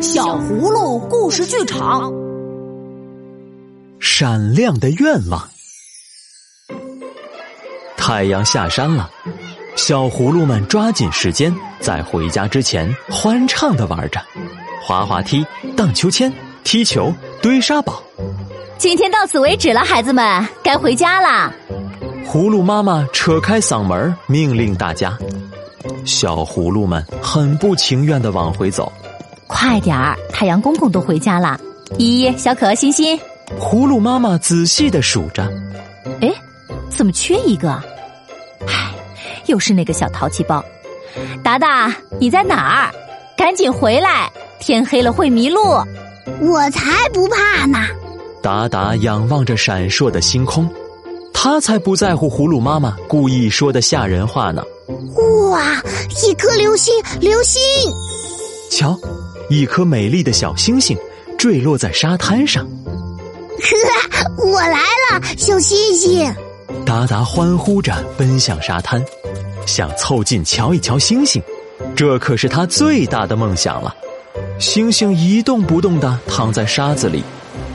小葫芦故事剧场，闪亮的愿望。太阳下山了，小葫芦们抓紧时间，在回家之前欢畅的玩着滑滑梯、荡秋千、踢球、堆沙堡。今天到此为止了，孩子们该回家啦。葫芦妈妈扯开嗓门命令大家，小葫芦们很不情愿的往回走。快点儿，太阳公公都回家了。依依、小可、欣欣，葫芦妈妈仔细的数着，哎，怎么缺一个？唉，又是那个小淘气包。达达，你在哪儿？赶紧回来，天黑了会迷路。我才不怕呢！达达仰望着闪烁的星空，他才不在乎葫芦妈妈故意说的吓人话呢。哇，一颗流星，流星！瞧，一颗美丽的小星星坠落在沙滩上。呵，我来了，小星星！达达欢呼着奔向沙滩，想凑近瞧一瞧星星，这可是他最大的梦想了。星星一动不动的躺在沙子里，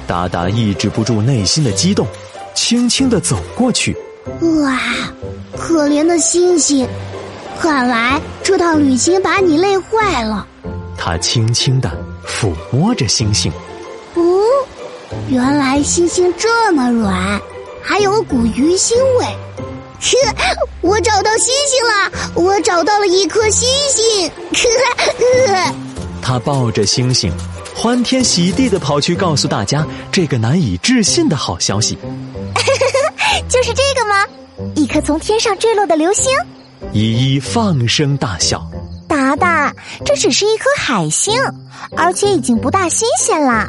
达达抑制不住内心的激动，轻轻的走过去。哇，可怜的星星，看来这趟旅行把你累坏了。他轻轻的抚摸着星星。哦，原来星星这么软，还有股鱼腥味。呵，我找到星星了！我找到了一颗星星。呵呵。他抱着星星，欢天喜地的跑去告诉大家这个难以置信的好消息。就是这个吗？一颗从天上坠落的流星？依依放声大笑。达达，这只是一颗海星，而且已经不大新鲜了。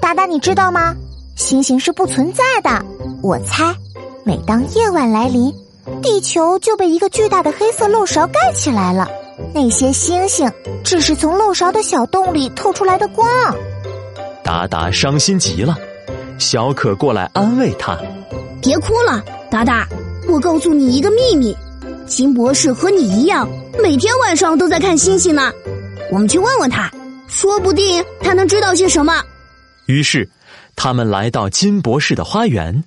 达达，你知道吗？星星是不存在的。我猜，每当夜晚来临，地球就被一个巨大的黑色漏勺盖起来了。那些星星只是从漏勺的小洞里透出来的光。达达伤心极了，小可过来安慰他：“别哭了，达达，我告诉你一个秘密，金博士和你一样，每天晚上都在看星星呢。我们去问问他，说不定他能知道些什么。”于是，他们来到金博士的花园。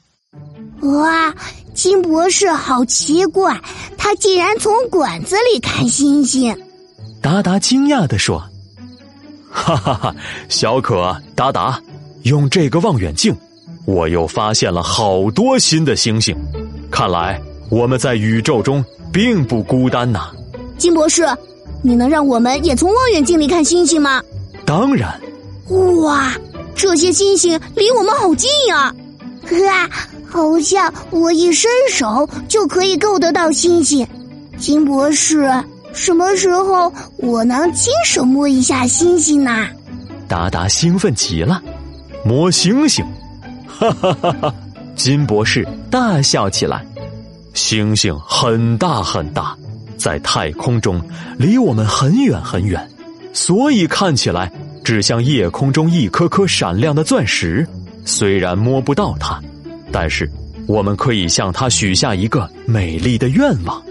哇，金博士好奇怪，他竟然从管子里看星星。达达惊讶地说：“哈哈哈，小可，达达，用这个望远镜，我又发现了好多新的星星。看来我们在宇宙中并不孤单呐。”金博士，你能让我们也从望远镜里看星星吗？当然。哇，这些星星离我们好近呀！啊。好像我一伸手就可以够得到星星，金博士，什么时候我能亲手摸一下星星呢？达达兴奋极了，摸星星，哈哈哈哈！金博士大笑起来。星星很大很大，在太空中离我们很远很远，所以看起来只像夜空中一颗颗闪亮的钻石。虽然摸不到它。但是，我们可以向它许下一个美丽的愿望。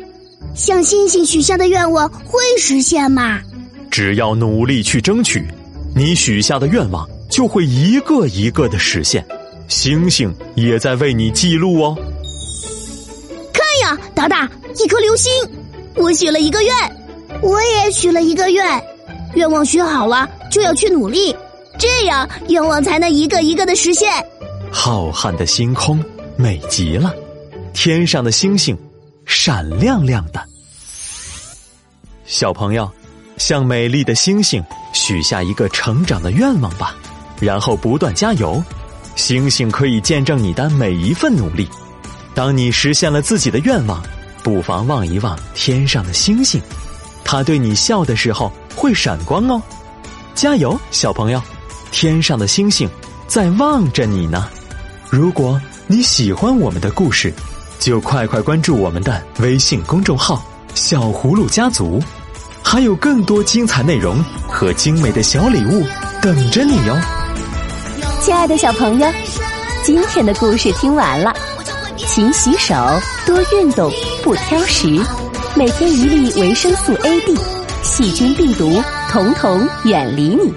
向星星许下的愿望会实现吗？只要努力去争取，你许下的愿望就会一个一个的实现。星星也在为你记录哦。看呀，达达，一颗流星！我许了一个愿，我也许了一个愿。愿望许好了，就要去努力，这样愿望才能一个一个的实现。浩瀚的星空美极了，天上的星星闪亮亮的。小朋友，向美丽的星星许下一个成长的愿望吧，然后不断加油。星星可以见证你的每一份努力。当你实现了自己的愿望，不妨望一望天上的星星，它对你笑的时候会闪光哦。加油，小朋友！天上的星星在望着你呢。如果你喜欢我们的故事，就快快关注我们的微信公众号“小葫芦家族”，还有更多精彩内容和精美的小礼物等着你哟！亲爱的小朋友，今天的故事听完了，勤洗手，多运动，不挑食，每天一粒维生素 A、D，细菌病毒统统远离你。